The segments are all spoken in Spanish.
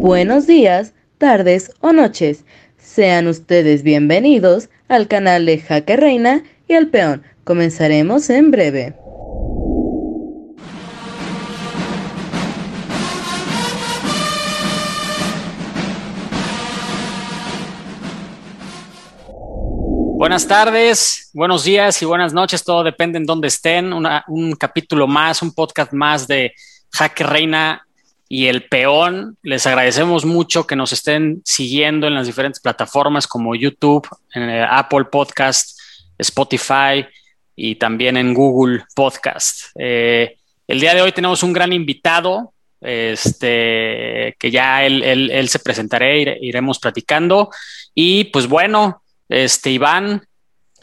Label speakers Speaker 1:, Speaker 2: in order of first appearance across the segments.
Speaker 1: Buenos días, tardes o noches. Sean ustedes bienvenidos al canal de Jaque Reina y al Peón. Comenzaremos en breve.
Speaker 2: Buenas tardes, buenos días y buenas noches, todo depende en dónde estén. un capítulo más, un podcast más de Jaque Reina y el peón. Les agradecemos mucho que nos estén siguiendo en las diferentes plataformas como YouTube, en Apple Podcast, Spotify y también en Google Podcast. Eh, el día de hoy tenemos un gran invitado, este, que ya él, se presentará, iremos platicando. Y pues bueno, este, Iván,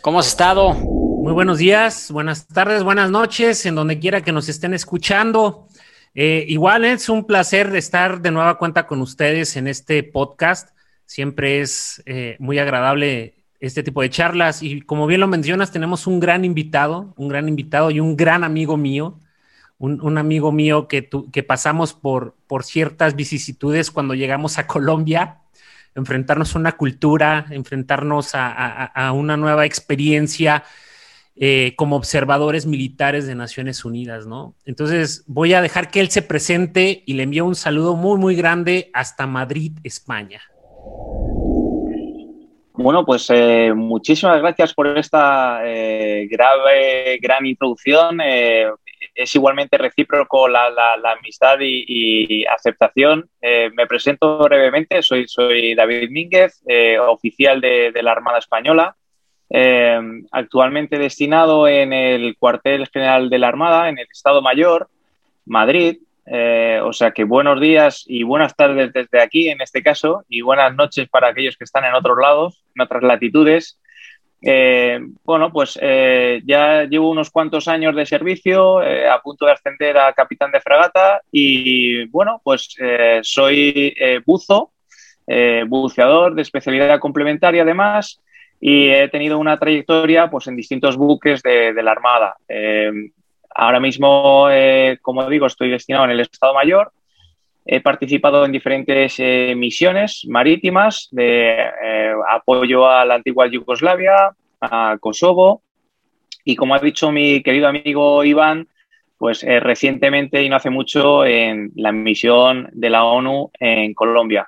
Speaker 2: ¿cómo has estado?
Speaker 3: Muy buenos días, buenas tardes, buenas noches, en donde quiera que nos estén escuchando. Eh, igual es un placer estar de nueva cuenta con ustedes en este podcast. Siempre es eh, muy agradable este tipo de charlas y como bien lo mencionas, tenemos un gran invitado, un gran invitado y un gran amigo mío, un, amigo mío que, que pasamos por ciertas vicisitudes cuando llegamos a Colombia, enfrentarnos a una cultura, enfrentarnos a una nueva experiencia eh, como observadores militares de Naciones Unidas, ¿no? Entonces voy a dejar que él se presente y le envío un saludo muy, muy grande hasta Madrid, España.
Speaker 4: Bueno, pues eh, muchísimas gracias por esta eh, grave, gran introducción. es igualmente recíproco la, amistad y, aceptación. me presento brevemente. Soy, soy David Mínguez, oficial de, la Armada Española. Eh, actualmente destinado en el cuartel general de la Armada, en el Estado Mayor, Madrid. Eh, o sea que buenos días y buenas tardes desde aquí, en este caso, y buenas noches para aquellos que están en otros lados, en otras latitudes. Eh, bueno, pues ya llevo unos cuantos años de servicio, a punto de ascender a capitán de fragata y bueno, pues soy buzo, buceador de especialidad complementaria además y he tenido una trayectoria pues, en distintos buques de, la Armada. Eh, ahora mismo, eh, como digo, estoy destinado en el Estado Mayor. He participado en diferentes eh, misiones marítimas de apoyo a la antigua Yugoslavia, a Kosovo y, como ha dicho mi querido amigo Iván, pues recientemente y no hace mucho en la misión de la ONU en Colombia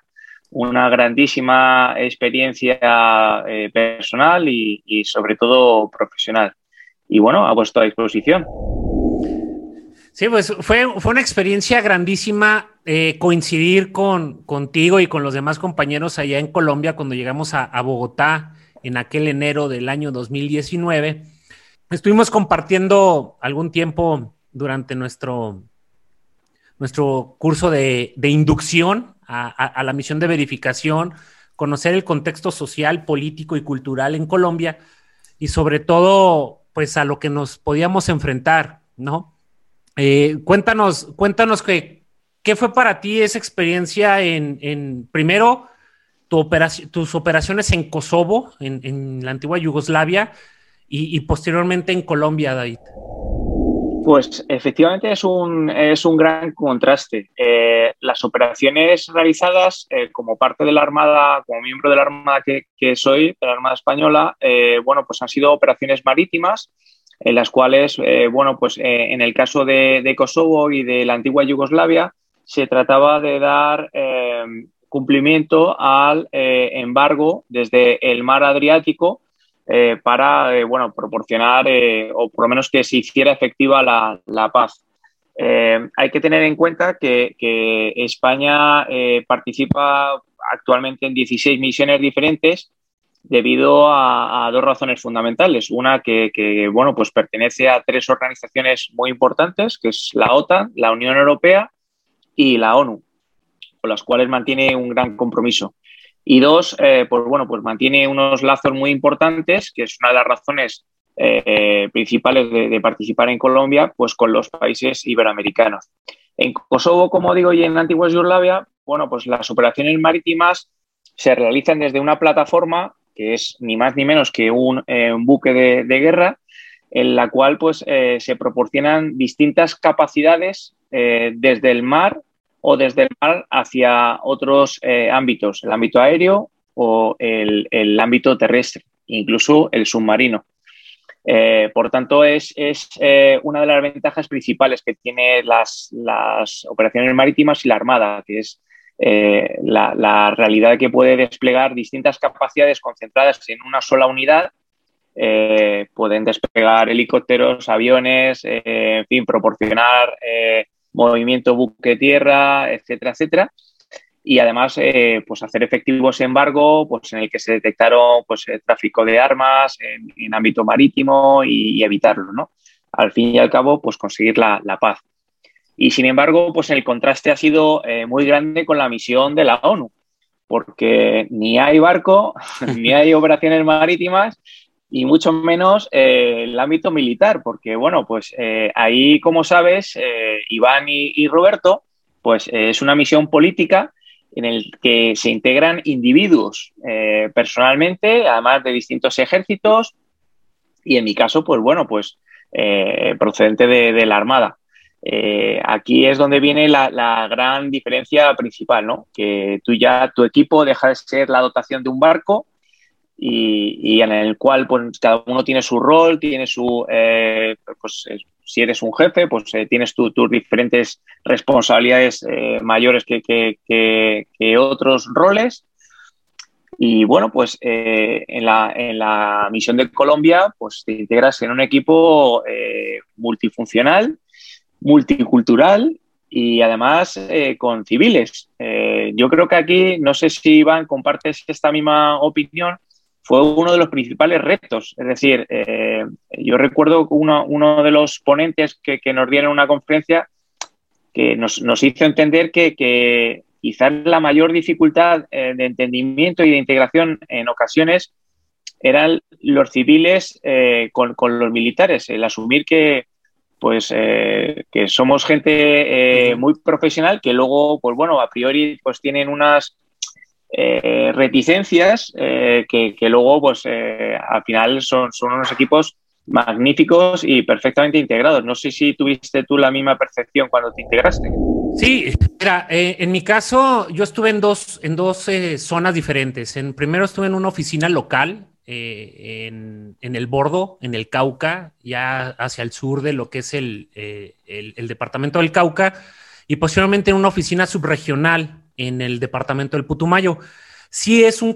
Speaker 4: una grandísima experiencia eh, personal y, sobre todo profesional. Y bueno, a vuestra disposición.
Speaker 3: Sí, pues fue, fue una experiencia grandísima eh, coincidir con, contigo y con los demás compañeros allá en Colombia cuando llegamos a, a Bogotá en aquel enero del año 2019. Estuvimos compartiendo algún tiempo durante nuestro, nuestro curso de, de inducción a, la misión de verificación, conocer el contexto social, político y cultural en Colombia y sobre todo, pues a lo que nos podíamos enfrentar, ¿no? Eh, cuéntanos, cuéntanos que, qué fue para ti esa experiencia en, primero, tu tus operaciones en Kosovo, en, la antigua Yugoslavia, y, y posteriormente en Colombia, David.
Speaker 4: Pues efectivamente es un, es un gran contraste. Eh, las operaciones realizadas eh, como parte de la Armada, como miembro de la Armada que, soy, de la Armada Española, eh, bueno, pues han sido operaciones marítimas en las cuales, bueno, pues en el caso de, de, Kosovo y de la antigua Yugoslavia, se trataba de dar cumplimiento al embargo desde el mar Adriático eh, para eh, bueno, proporcionar eh, o por lo menos que se hiciera efectiva la, paz. hay que tener en cuenta que, España participa actualmente en 16 misiones diferentes debido a, dos razones fundamentales. Una que, bueno, pues pertenece a tres organizaciones muy importantes, que es la OTAN, la Unión Europea y la ONU, con las cuales mantiene un gran compromiso. Y dos, eh, pues bueno, pues mantiene unos lazos muy importantes, que es una de las razones eh, principales de, participar en Colombia, pues con los países iberoamericanos. En Kosovo, como digo, y en Antigua Yugoslavia, bueno, pues las operaciones marítimas se realizan desde una plataforma que es ni más ni menos que un, eh, buque de, guerra, en la cual pues se proporcionan distintas capacidades desde el mar o desde el mar hacia otros eh, ámbitos, el ámbito aéreo o el, ámbito terrestre, incluso el submarino. Eh, por tanto, es, eh, una de las ventajas principales que tiene las, operaciones marítimas y la Armada, que es la, la, realidad que puede desplegar distintas capacidades concentradas en una sola unidad pueden despegar helicópteros, aviones, en fin, proporcionar movimiento buque-tierra, etcétera, etcétera. Y además, pues hacer efectivos embargo, pues en el que se detectaron pues tráfico de armas en, ámbito marítimo y, evitarlo, ¿no? Al fin y al cabo, pues conseguir la, la paz. Y sin embargo, pues el contraste ha sido muy grande con la misión de la ONU, porque ni hay barco, ni hay operaciones marítimas, y mucho menos eh, el ámbito militar, porque bueno, pues eh, ahí, como sabes, eh, Iván y, Roberto, pues es una misión política en el que se integran individuos personalmente, además de distintos ejércitos, y en mi caso, pues bueno, pues procedente de, la Armada. aquí es donde viene la, la, gran diferencia principal, ¿no? Que tú ya, tu equipo deja de ser la dotación de un barco y, en el cual pues, cada uno tiene su rol, tiene su, eh, pues eh, si eres un jefe, pues eh, tienes tus diferentes responsabilidades mayores que, que, otros roles. Y bueno, pues en, la, en la misión de Colombia, pues te integras en un equipo multifuncional, multicultural y además con civiles. yo creo que aquí, no sé si Iván compartes esta misma opinión, fue uno de los principales retos. Es decir, eh, yo recuerdo uno, uno, de los ponentes que, nos dieron una conferencia que nos, hizo entender que, quizás la mayor dificultad eh, de entendimiento y de integración en ocasiones eran los civiles eh, con, los militares, el asumir que, pues que somos gente muy profesional que luego pues bueno a priori pues tienen unas eh, reticencias eh, que, luego, pues eh, al final son, son unos equipos magníficos y perfectamente integrados. No sé si tuviste tú la misma percepción cuando te integraste.
Speaker 3: Sí, mira, en mi caso yo estuve en dos, en dos zonas diferentes. En primero estuve en una oficina local en, el Bordo, en el Cauca, ya hacia el sur de lo que es el, el, el departamento del Cauca, y posteriormente en una oficina subregional en el departamento del Putumayo. Sí es, un,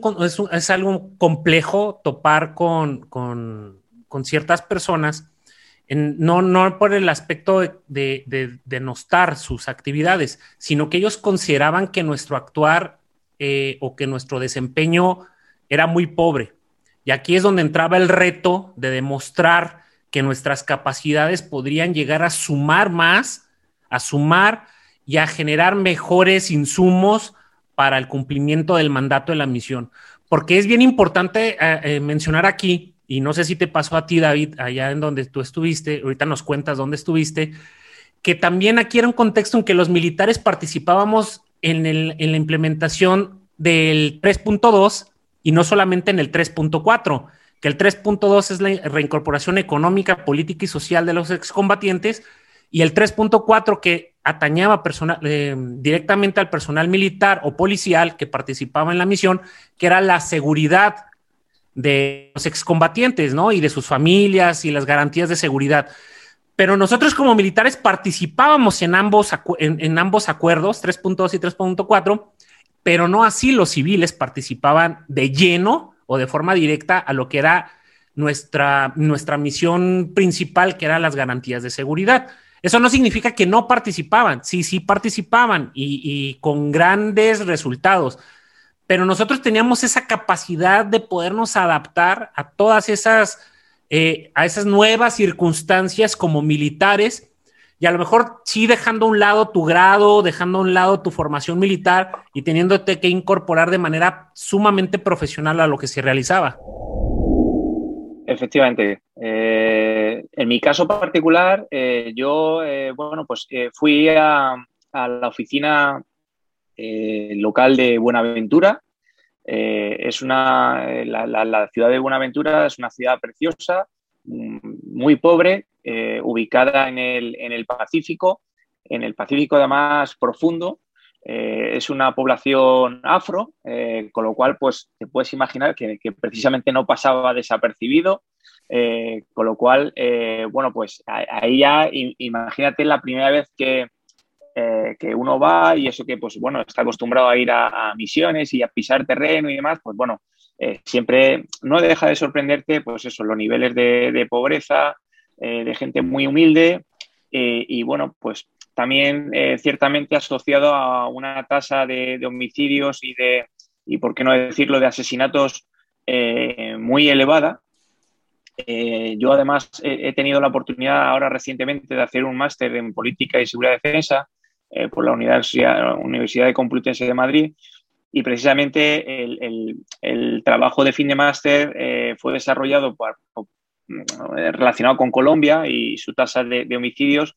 Speaker 3: es, algo complejo topar con, con, ciertas personas, no, no por el aspecto de, de, denostar sus actividades, sino que ellos consideraban que nuestro actuar eh, o que nuestro desempeño era muy pobre. Y aquí es donde entraba el reto de demostrar que nuestras capacidades podrían llegar a sumar más, a sumar y a generar mejores insumos para el cumplimiento del mandato de la misión. Porque es bien importante eh, eh, mencionar aquí, y no sé si te pasó a ti, David, allá en donde tú estuviste, ahorita nos cuentas dónde estuviste, que también aquí era un contexto en que los militares participábamos en, en la implementación del 3.2 y no solamente en el 3.4, que el 3.2 es la reincorporación económica, política y social de los excombatientes, y el 3.4 que atañaba eh, directamente al personal militar o policial que participaba en la misión, que era la seguridad de los excombatientes, ¿no? Y de sus familias y las garantías de seguridad. Pero nosotros como militares participábamos en ambos, en, ambos acuerdos, 3.2 y 3.4, pero no así los civiles participaban de lleno o de forma directa a lo que era nuestra, nuestra misión principal, que eran las garantías de seguridad. Eso no significa que no participaban, sí, sí participaban y, con grandes resultados, pero nosotros teníamos esa capacidad de podernos adaptar a todas esas, eh, a esas nuevas circunstancias como militares y a lo mejor sí dejando a un lado tu grado, dejando a un lado tu formación militar y teniéndote que incorporar de manera sumamente profesional a lo que se realizaba.
Speaker 4: Efectivamente. Eh, en mi caso particular, eh, yo, eh, bueno, pues fui a, la oficina local de Buenaventura. es una, la, ciudad de Buenaventura es una ciudad preciosa, mm, muy pobre, ubicada en el, en el Pacífico, en el Pacífico además profundo, es una población afro, con lo cual, pues te puedes imaginar que, precisamente no pasaba desapercibido, con lo cual, bueno, pues ahí ya imagínate la primera vez que, que uno va y eso que, pues bueno, está acostumbrado a ir a, misiones y a pisar terreno y demás, pues bueno, siempre no deja de sorprenderte, pues eso, los niveles de pobreza, de gente muy humilde y bueno, pues también eh, ciertamente asociado a una tasa de, homicidios y de, y por qué no decirlo, de asesinatos eh, muy elevada. Eh, yo además he, tenido la oportunidad ahora recientemente de hacer un máster en política y seguridad de defensa por la Universidad, Universidad de Complutense de Madrid y precisamente el, trabajo de fin de máster fue desarrollado por, relacionado con Colombia y su tasa de homicidios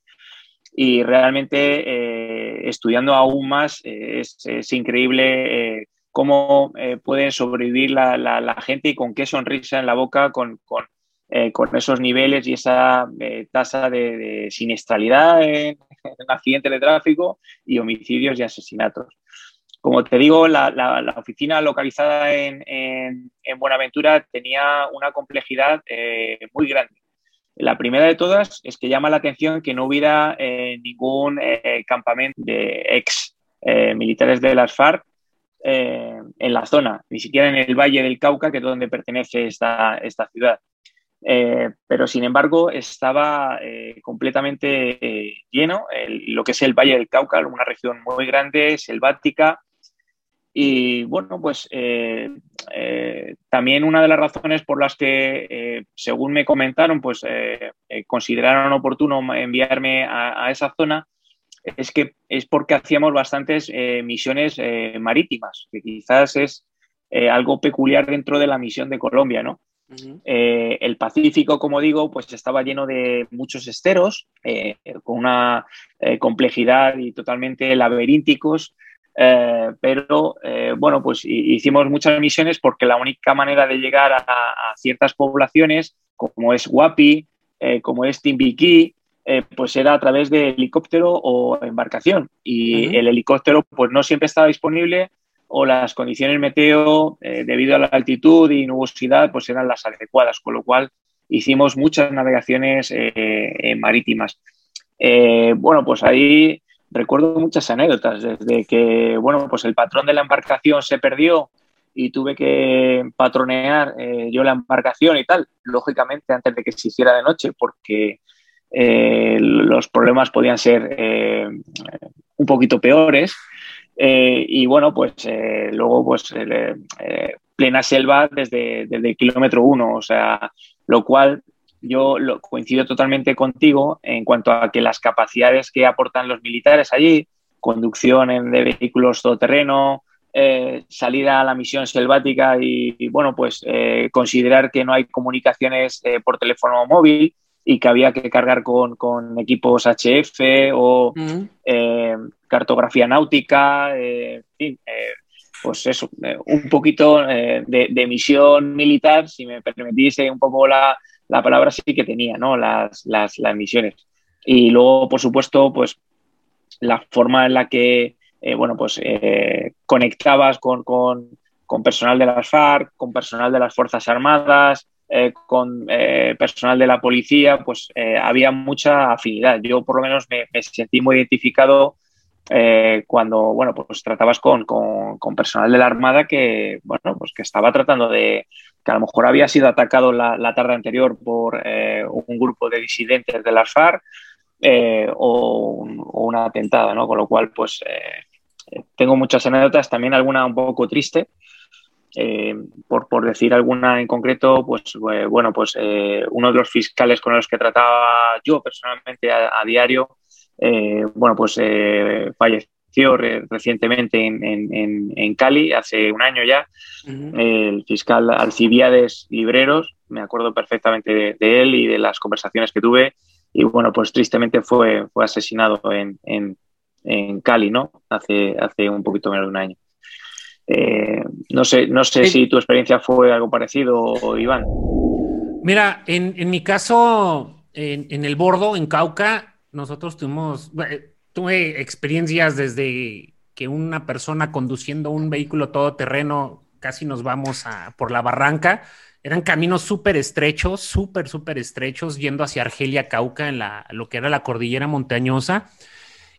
Speaker 4: y realmente eh, estudiando aún más eh, es, increíble eh, cómo puede sobrevivir la, gente y con qué sonrisa en la boca con, con, esos niveles y esa tasa de, siniestralidad en, accidentes de tráfico y homicidios y asesinatos. Como te digo, la, oficina localizada en, en, Buenaventura tenía una complejidad muy grande la primera de todas es que llama la atención que no hubiera eh, ningún eh, campamento de ex eh, militares de las FARC en la zona, ni siquiera en el Valle del Cauca, que es donde pertenece esta, esta ciudad. pero sin embargo estaba completamente lleno, lo que es el Valle del Cauca, una región muy grande, selvática, y bueno, pues eh, eh, también una de las razones por las que, eh, según me comentaron, pues consideraron oportuno enviarme a, esa zona es que es porque hacíamos bastantes misiones marítimas, que quizás es algo peculiar dentro de la misión de Colombia, ¿no? el Pacífico, como digo, pues estaba lleno de muchos esteros, con una complejidad y totalmente laberínticos, eh, pero eh, bueno, pues hicimos muchas misiones porque la única manera de llegar a, ciertas poblaciones, como es Guapi, eh, como es Timbiquí, pues era a través de helicóptero o embarcación. Y el helicóptero pues no siempre estaba disponible o las condiciones meteo, debido a la altitud y nubosidad, pues eran las adecuadas, con lo cual hicimos muchas navegaciones marítimas. bueno, pues ahí recuerdo muchas anécdotas, desde que, bueno, pues el patrón de la embarcación se perdió y tuve que patronear eh, yo la embarcación y tal, lógicamente antes de que se hiciera de noche, porque eh, los problemas podían ser eh, un poquito peores. y bueno, pues luego, pues plena selva desde, desde el kilómetro uno, o sea, lo cual yo lo, coincido totalmente contigo en cuanto a que las capacidades que aportan los militares allí, conducción en, de vehículos todoterreno, eh, salida a la misión selvática y, bueno, pues eh, considerar que no hay comunicaciones eh, por teléfono móvil y que había que cargar con, equipos HF o cartografía náutica, en fin, pues eso, un poquito de, de, misión militar, si me permitís un poco la, la palabra sí que tenía, ¿no? Las, las, misiones. Y luego, por supuesto, pues la forma en la que, eh, bueno, pues eh, conectabas con, personal de las FARC, con personal de las Fuerzas Armadas, eh, con personal de la policía, pues había mucha afinidad. Yo por lo menos me, sentí muy identificado cuando, bueno, pues tratabas con, con, personal de la Armada que, bueno, pues que estaba tratando de, que a lo mejor había sido atacado la, tarde anterior por eh, un grupo de disidentes de las FARC eh, o, un, una atentada, ¿no? Con lo cual, pues eh, tengo muchas anécdotas, también alguna un poco triste. por, por, decir alguna en concreto, pues bueno, pues uno de los fiscales con los que trataba yo personalmente a, diario, bueno, pues falleció recientemente en, Cali, hace un año ya, el fiscal Alcibiades Libreros, me acuerdo perfectamente de, él y de las conversaciones que tuve, y bueno, pues tristemente fue, fue asesinado en, Cali, ¿no? Hace, hace un poquito menos de un año. Eh, no sé, no sé si tu experiencia fue algo parecido, Iván.
Speaker 3: Mira, en, en mi caso, en, en, el Bordo, en Cauca, nosotros tuvimos, tuve experiencias desde que una persona conduciendo un vehículo todoterreno, casi nos vamos a, por la barranca. Eran caminos súper estrechos, súper, súper estrechos, yendo hacia Argelia, Cauca, en la, lo que era la cordillera montañosa.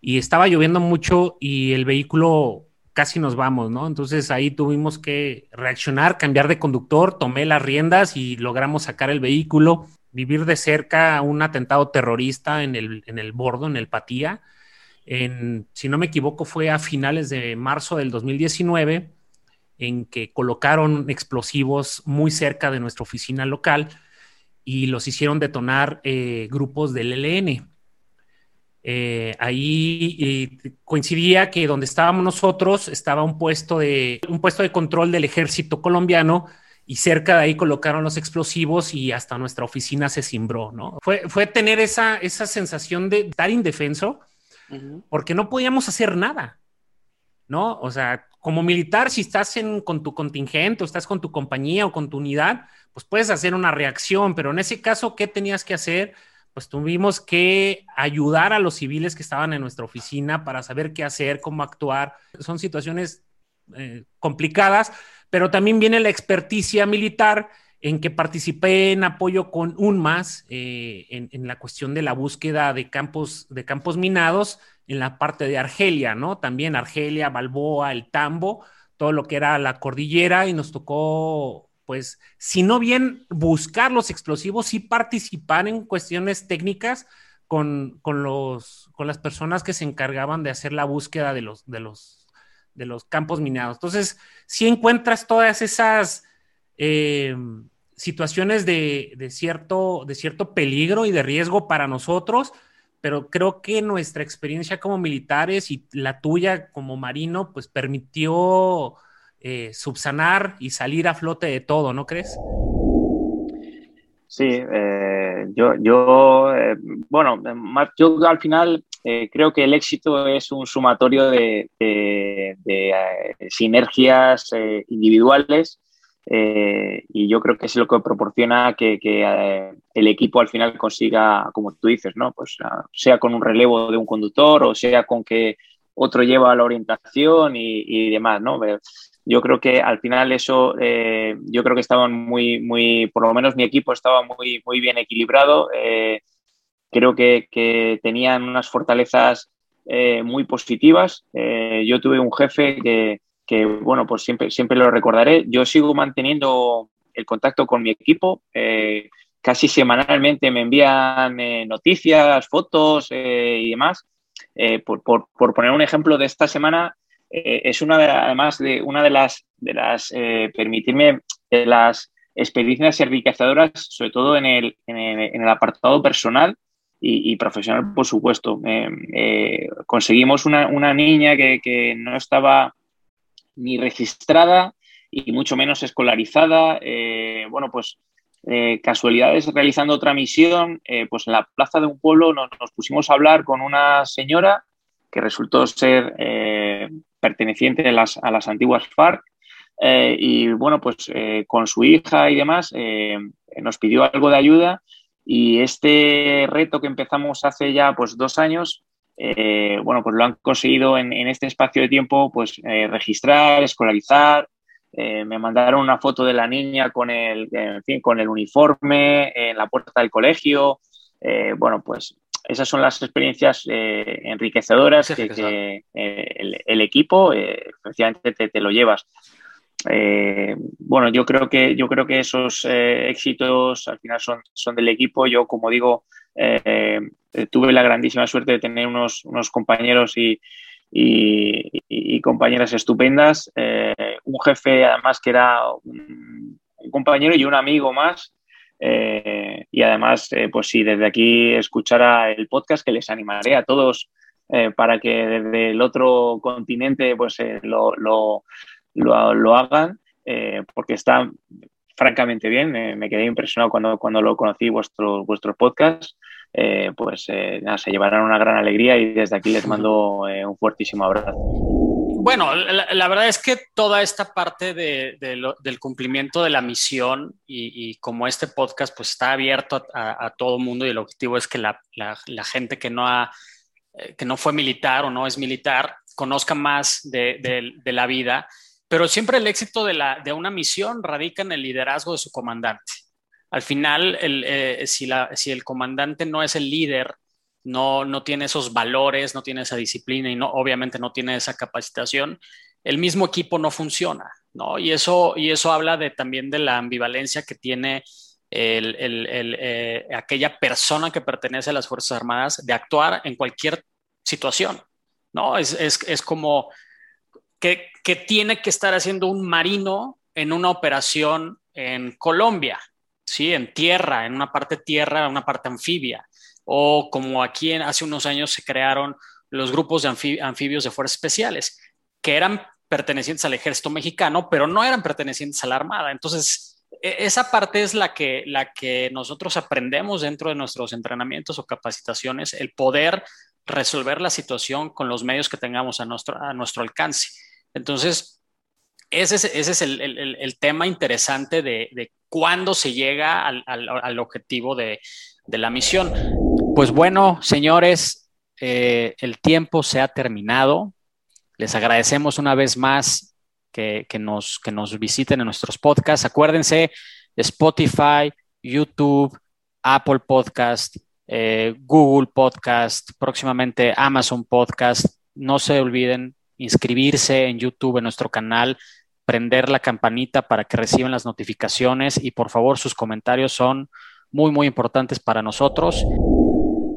Speaker 3: Y estaba lloviendo mucho y el vehículo casi nos vamos, ¿no? Entonces ahí tuvimos que reaccionar, cambiar de conductor, tomé las riendas y logramos sacar el vehículo, vivir de cerca un atentado terrorista en el, en el bordo, en el Patía. En, si no me equivoco, fue a finales de marzo del 2019 en que colocaron explosivos muy cerca de nuestra oficina local y los hicieron detonar eh, grupos del ELN. Eh, ahí coincidía que donde estábamos nosotros estaba un puesto de un puesto de control del ejército colombiano y cerca de ahí colocaron los explosivos y hasta nuestra oficina se cimbró, ¿no? Fue, fue tener esa, esa sensación de estar indefenso porque no podíamos hacer nada, ¿no? O sea, como militar, si estás en, con tu contingente o estás con tu compañía o con tu unidad, pues puedes hacer una reacción, pero en ese caso, ¿qué tenías que hacer? pues tuvimos que ayudar a los civiles que estaban en nuestra oficina para saber qué hacer, cómo actuar. Son situaciones eh, complicadas, pero también viene la experticia militar en que participé en apoyo con UNMAS eh, en, la cuestión de la búsqueda de campos, de campos minados en la parte de Argelia, ¿no? También Argelia, Balboa, el Tambo, todo lo que era la cordillera y nos tocó pues, si no bien buscar los explosivos, sí participar en cuestiones técnicas con, los, con las personas que se encargaban de hacer la búsqueda de los, de los, de los campos minados. Entonces, si encuentras todas esas eh, situaciones de, de, cierto, de cierto peligro y de riesgo para nosotros, pero creo que nuestra experiencia como militares y la tuya como marino, pues permitió eh, subsanar y salir a flote de todo, ¿no crees?
Speaker 4: Sí, eh, yo, yo eh, bueno, yo al final creo que el éxito es un sumatorio de, sinergias individuales y yo creo que es lo que proporciona que, el equipo al final consiga, como tú dices, ¿no? Pues sea con un relevo de un conductor o sea con que otro lleva la orientación y, y demás, ¿no? yo creo que al final eso, eh, yo creo que estaban muy, muy, por lo menos mi equipo estaba muy, muy bien equilibrado. Eh, creo que, que, tenían unas fortalezas eh, muy positivas. yo tuve un jefe que, que, bueno, pues siempre, siempre lo recordaré. Yo sigo manteniendo el contacto con mi equipo. casi semanalmente me envían noticias, fotos y demás. Por, por, poner un ejemplo de esta semana, eh, es una de, además de una de las, de las eh, permitirme, de las experiencias enriquecedoras, sobre todo en el, en el, apartado personal y, profesional, por supuesto. Eh, conseguimos una, una niña que, que, no estaba ni registrada y mucho menos escolarizada. bueno, pues casualidades realizando otra misión, pues en la plaza de un pueblo nos, pusimos a hablar con una señora que resultó ser perteneciente a las, a las antiguas FARC. Eh, y bueno, pues eh, con su hija y demás eh, nos pidió algo de ayuda y este reto que empezamos hace ya pues dos años, bueno, pues lo han conseguido en, en este espacio de tiempo pues registrar, escolarizar, me mandaron una foto de la niña con el, en fin, con el uniforme en la puerta del colegio. bueno, pues esas son las experiencias eh, enriquecedoras que, eh, el, equipo eh, efectivamente te, lo llevas. bueno, yo creo que yo creo que esos éxitos al final son, son del equipo. Yo, como digo, tuve la grandísima suerte de tener unos, unos compañeros y, y, compañeras estupendas. un jefe, además, que era un compañero y un amigo más. Eh, y además, eh, pues si desde aquí escuchara el podcast, que les animaré a todos eh, para que desde el otro continente pues lo, lo, lo, hagan, porque está francamente bien. me quedé impresionado cuando, cuando lo conocí vuestro, vuestro podcast. pues nada, se llevarán una gran alegría y desde aquí les mando un fuertísimo abrazo.
Speaker 2: Bueno, la, verdad es que toda esta parte del cumplimiento de la misión y, como este podcast pues está abierto a, todo el mundo y el objetivo es que la, gente que no, ha, eh, que no fue militar o no es militar conozca más de, la vida, pero siempre el éxito de, la, de una misión radica en el liderazgo de su comandante. Al final, el, si, la, si el comandante no es el líder, no, no tiene esos valores, no tiene esa disciplina y no, obviamente no tiene esa capacitación, el mismo equipo no funciona, ¿no? Y eso, y eso habla de, también de la ambivalencia que tiene el, eh, aquella persona que pertenece a las Fuerzas Armadas de actuar en cualquier situación, ¿no? Es, es, como que, tiene que estar haciendo un marino en una operación en Colombia, ¿sí? En tierra, en una parte tierra, en una parte anfibia o como aquí en, hace unos años se crearon los grupos de anfibios de fuerzas especiales, que eran pertenecientes al ejército mexicano, pero no eran pertenecientes a la Armada. Entonces, e, esa parte es la que, nosotros aprendemos dentro de nuestros entrenamientos o capacitaciones, el poder resolver la situación con los medios que tengamos a nuestro alcance. Entonces, ese es, ese es el, tema interesante de, cuándo se llega al, al, objetivo de, la misión. Pues bueno, señores, eh, el tiempo se ha terminado. Les agradecemos una vez más que, nos, que nos visiten en nuestros podcasts. Acuérdense, Spotify, YouTube, Apple Podcast, eh, Google Podcast, próximamente Amazon Podcast. No se olviden inscribirse en YouTube, en nuestro canal, prender la campanita para que reciban las notificaciones y por favor sus comentarios son muy, muy importantes para nosotros.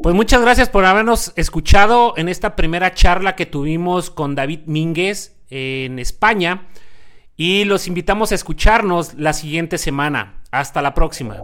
Speaker 3: Pues muchas gracias por habernos escuchado en esta primera charla que tuvimos con David Mínguez en España y los invitamos a escucharnos la siguiente semana. Hasta la próxima.